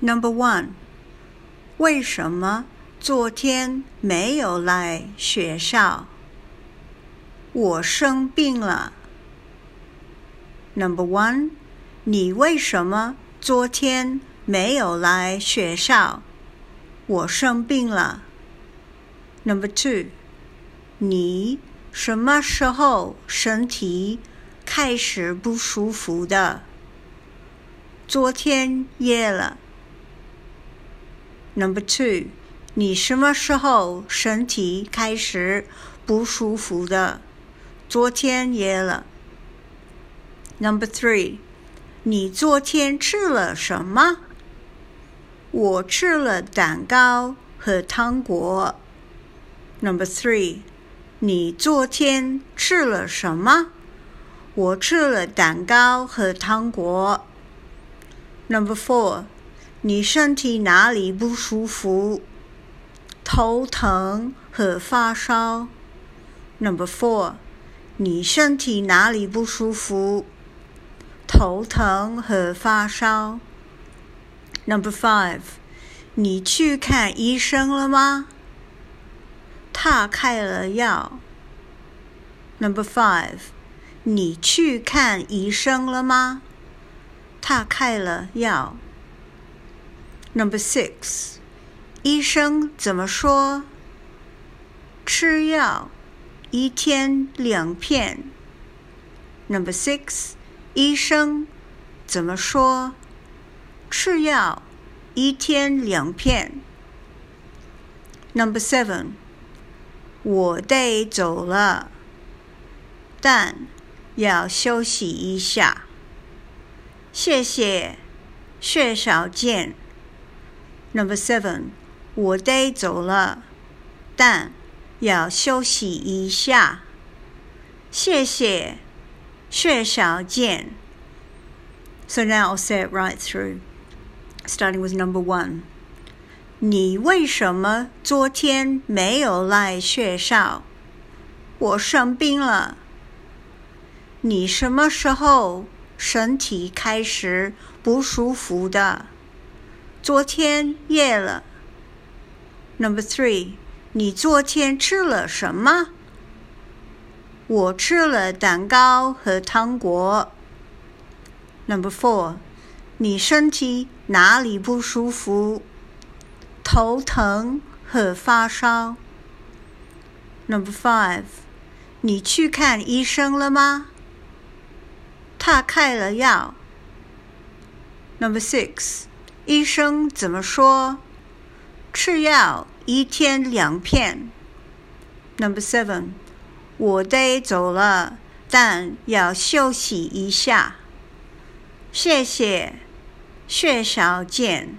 Number one，为什么昨天没有来学校？我生病了。Number one，你为什么昨天没有来学校？我生病了。Number two，你什么时候身体开始不舒服的？昨天夜了。Number two，你什么时候身体开始不舒服的？昨天夜了。Number three，你昨天吃了什么？我吃了蛋糕和糖果。Number three，你昨天吃了什么？我吃了蛋糕和糖果。Number four。你身体哪里不舒服？头疼和发烧。Number four，你身体哪里不舒服？头疼和发烧。Number five，你去看医生了吗？他开了药。Number five，你去看医生了吗？他开了药。Number six，医生怎么说？吃药，一天两片。Number six，医生怎么说？吃药，一天两片。Number seven，我得走了，但要休息一下。谢谢，薛小健。Number seven，我得走了，但要休息一下。谢谢，薛小健。So now I'll say it right through, starting with number one. 你为什么昨天没有来学校？我生病了。你什么时候身体开始不舒服的？昨天夜了。Number three，你昨天吃了什么？我吃了蛋糕和糖果。Number four，你身体哪里不舒服？头疼和发烧。Number five，你去看医生了吗？他开了药。Number six。医生怎么说？吃药一天两片。Number seven，我得走了，但要休息一下。谢谢，薛小健。